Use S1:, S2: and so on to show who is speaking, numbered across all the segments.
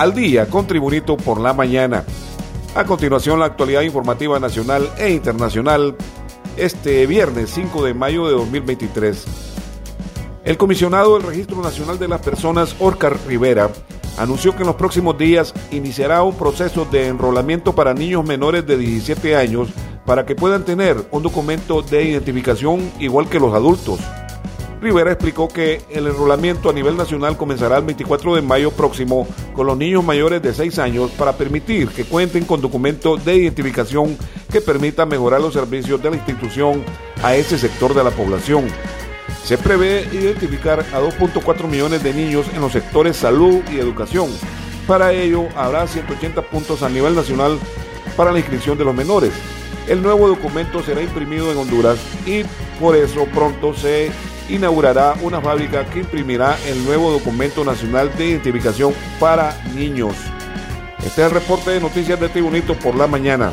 S1: Al día con Tribunito por la mañana. A continuación, la actualidad informativa nacional e internacional este viernes 5 de mayo de 2023. El comisionado del Registro Nacional de las Personas, Orcar Rivera, anunció que en los próximos días iniciará un proceso de enrolamiento para niños menores de 17 años para que puedan tener un documento de identificación igual que los adultos. Rivera explicó que el enrolamiento a nivel nacional comenzará el 24 de mayo próximo con los niños mayores de 6 años para permitir que cuenten con documentos de identificación que permitan mejorar los servicios de la institución a ese sector de la población. Se prevé identificar a 2.4 millones de niños en los sectores salud y educación. Para ello, habrá 180 puntos a nivel nacional para la inscripción de los menores. El nuevo documento será imprimido en Honduras y por eso pronto se inaugurará una fábrica que imprimirá el nuevo documento nacional de identificación para niños. Este es el reporte de noticias de Tribunito por la mañana.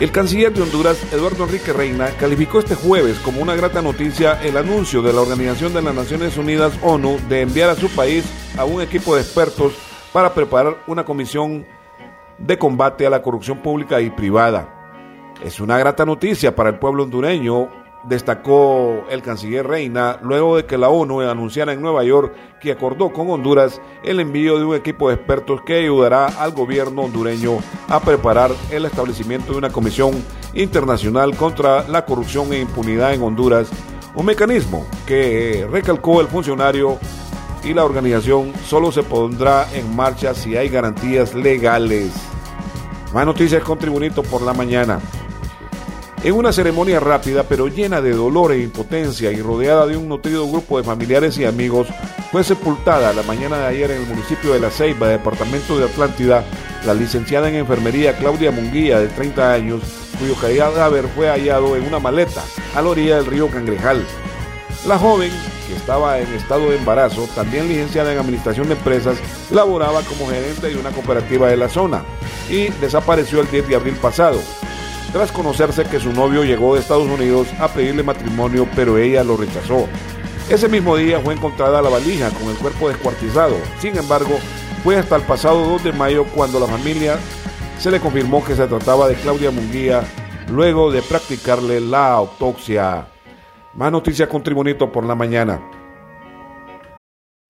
S1: El canciller de Honduras, Eduardo Enrique Reina, calificó este jueves como una grata noticia el anuncio de la Organización de las Naciones Unidas, ONU, de enviar a su país a un equipo de expertos para preparar una comisión de combate a la corrupción pública y privada. Es una grata noticia para el pueblo hondureño destacó el canciller Reina luego de que la ONU anunciara en Nueva York que acordó con Honduras el envío de un equipo de expertos que ayudará al gobierno hondureño a preparar el establecimiento de una comisión internacional contra la corrupción e impunidad en Honduras, un mecanismo que recalcó el funcionario y la organización solo se pondrá en marcha si hay garantías legales. Más noticias con Tribunito por la mañana. En una ceremonia rápida pero llena de dolor e impotencia y rodeada de un nutrido grupo de familiares y amigos, fue sepultada la mañana de ayer en el municipio de La Ceiba, departamento de Atlántida, la licenciada en enfermería Claudia Munguía, de 30 años, cuyo cadáver fue hallado en una maleta a la orilla del río Cangrejal. La joven, que estaba en estado de embarazo, también licenciada en administración de empresas, laboraba como gerente de una cooperativa de la zona y desapareció el 10 de abril pasado tras conocerse que su novio llegó de Estados Unidos a pedirle matrimonio, pero ella lo rechazó. Ese mismo día fue encontrada la valija con el cuerpo descuartizado. Sin embargo, fue hasta el pasado 2 de mayo cuando la familia se le confirmó que se trataba de Claudia Munguía luego de practicarle la autopsia. Más noticias con Tribunito por la mañana.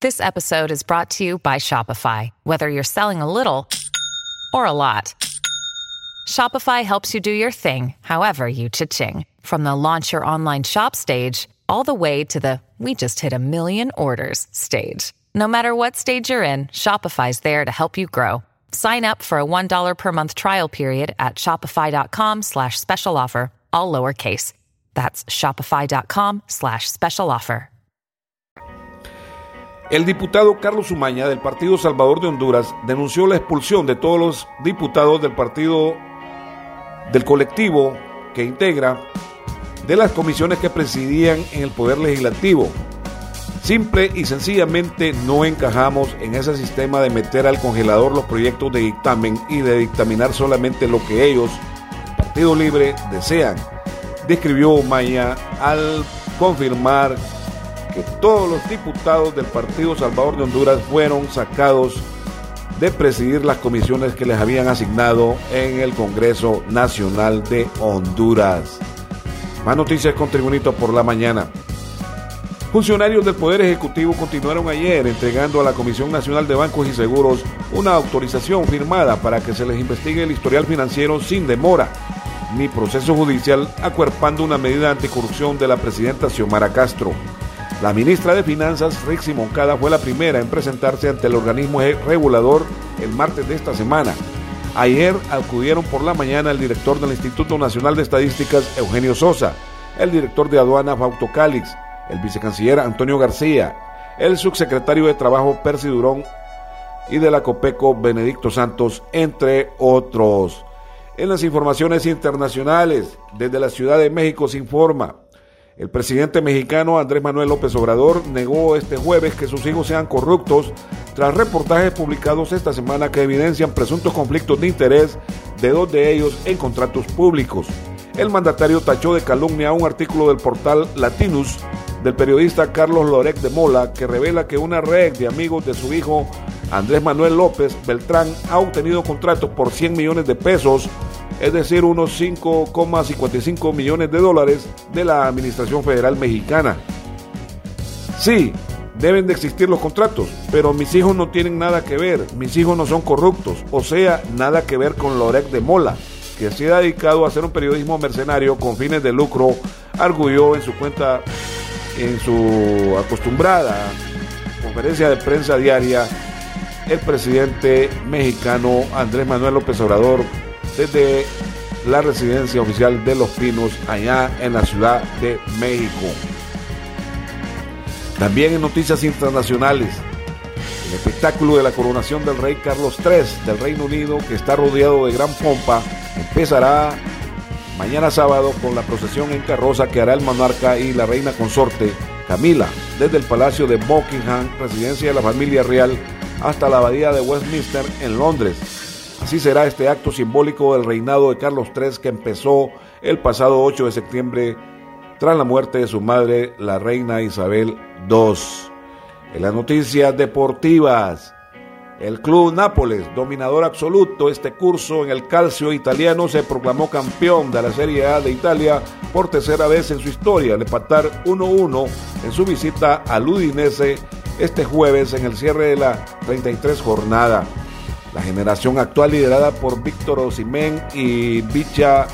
S2: This episode is brought to you by Shopify. Whether you're selling a little or a lot. Shopify helps you do your thing, however you cha-ching. From the launch your online shop stage, all the way to the we just hit a million orders stage. No matter what stage you're in, Shopify's there to help you grow. Sign up for a $1 per month trial period at shopify.com slash special offer, all lowercase. That's shopify.com slash special offer.
S1: El diputado Carlos Umaña del Partido Salvador de Honduras denunció la expulsión de todos los diputados del Partido del colectivo que integra de las comisiones que presidían en el Poder Legislativo. Simple y sencillamente no encajamos en ese sistema de meter al congelador los proyectos de dictamen y de dictaminar solamente lo que ellos, Partido Libre, desean, describió Maya al confirmar que todos los diputados del Partido Salvador de Honduras fueron sacados de presidir las comisiones que les habían asignado en el Congreso Nacional de Honduras. Más noticias con Tribunito por la mañana. Funcionarios del Poder Ejecutivo continuaron ayer entregando a la Comisión Nacional de Bancos y Seguros una autorización firmada para que se les investigue el historial financiero sin demora ni proceso judicial, acuerpando una medida anticorrupción de la presidenta Xiomara Castro. La ministra de Finanzas, Rixi Moncada, fue la primera en presentarse ante el organismo regulador el martes de esta semana. Ayer acudieron por la mañana el director del Instituto Nacional de Estadísticas, Eugenio Sosa, el director de aduana Fausto Cálix, el vicecanciller Antonio García, el subsecretario de Trabajo Percy Durón y de la COPECO Benedicto Santos, entre otros. En las informaciones internacionales, desde la Ciudad de México se informa, el presidente mexicano Andrés Manuel López Obrador negó este jueves que sus hijos sean corruptos tras reportajes publicados esta semana que evidencian presuntos conflictos de interés de dos de ellos en contratos públicos. El mandatario tachó de calumnia un artículo del portal Latinus del periodista Carlos Lorec de Mola que revela que una red de amigos de su hijo Andrés Manuel López Beltrán ha obtenido contratos por 100 millones de pesos, es decir, unos 5,55 millones de dólares de la Administración Federal Mexicana. Sí, deben de existir los contratos, pero mis hijos no tienen nada que ver, mis hijos no son corruptos, o sea, nada que ver con Lorec de Mola, que se ha dedicado a hacer un periodismo mercenario con fines de lucro, arguyó en su cuenta, en su acostumbrada conferencia de prensa diaria el presidente mexicano Andrés Manuel López Obrador desde la residencia oficial de Los Pinos allá en la Ciudad de México. También en noticias internacionales, el espectáculo de la coronación del rey Carlos III del Reino Unido, que está rodeado de gran pompa, empezará mañana sábado con la procesión en carroza que hará el monarca y la reina consorte Camila desde el Palacio de Buckingham, residencia de la familia real hasta la abadía de Westminster en Londres. Así será este acto simbólico del reinado de Carlos III que empezó el pasado 8 de septiembre tras la muerte de su madre, la reina Isabel II. En las noticias deportivas, el club Nápoles, dominador absoluto este curso en el calcio italiano, se proclamó campeón de la Serie A de Italia por tercera vez en su historia, al empatar 1-1 en su visita al Udinese este jueves en el cierre de la 33 jornada. La generación actual liderada por Víctor Osimén y Bicha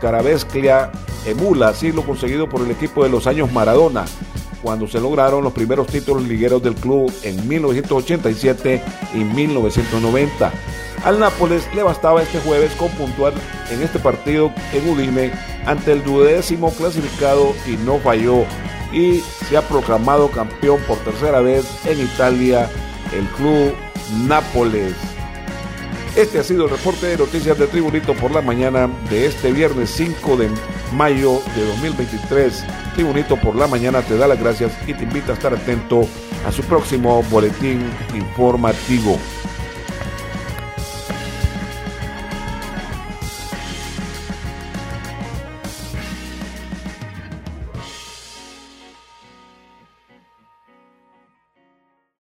S1: Carabesclia emula así lo conseguido por el equipo de los años Maradona, cuando se lograron los primeros títulos ligueros del club en 1987 y 1990. Al Nápoles le bastaba este jueves con puntuar en este partido en Udine ante el duodécimo clasificado y no falló y se ha proclamado campeón por tercera vez en Italia el club Nápoles. Este ha sido el reporte de noticias de Tribunito por la mañana de este viernes 5 de mayo de 2023. Tribunito por la mañana te da las gracias y te invita a estar atento a su próximo boletín informativo.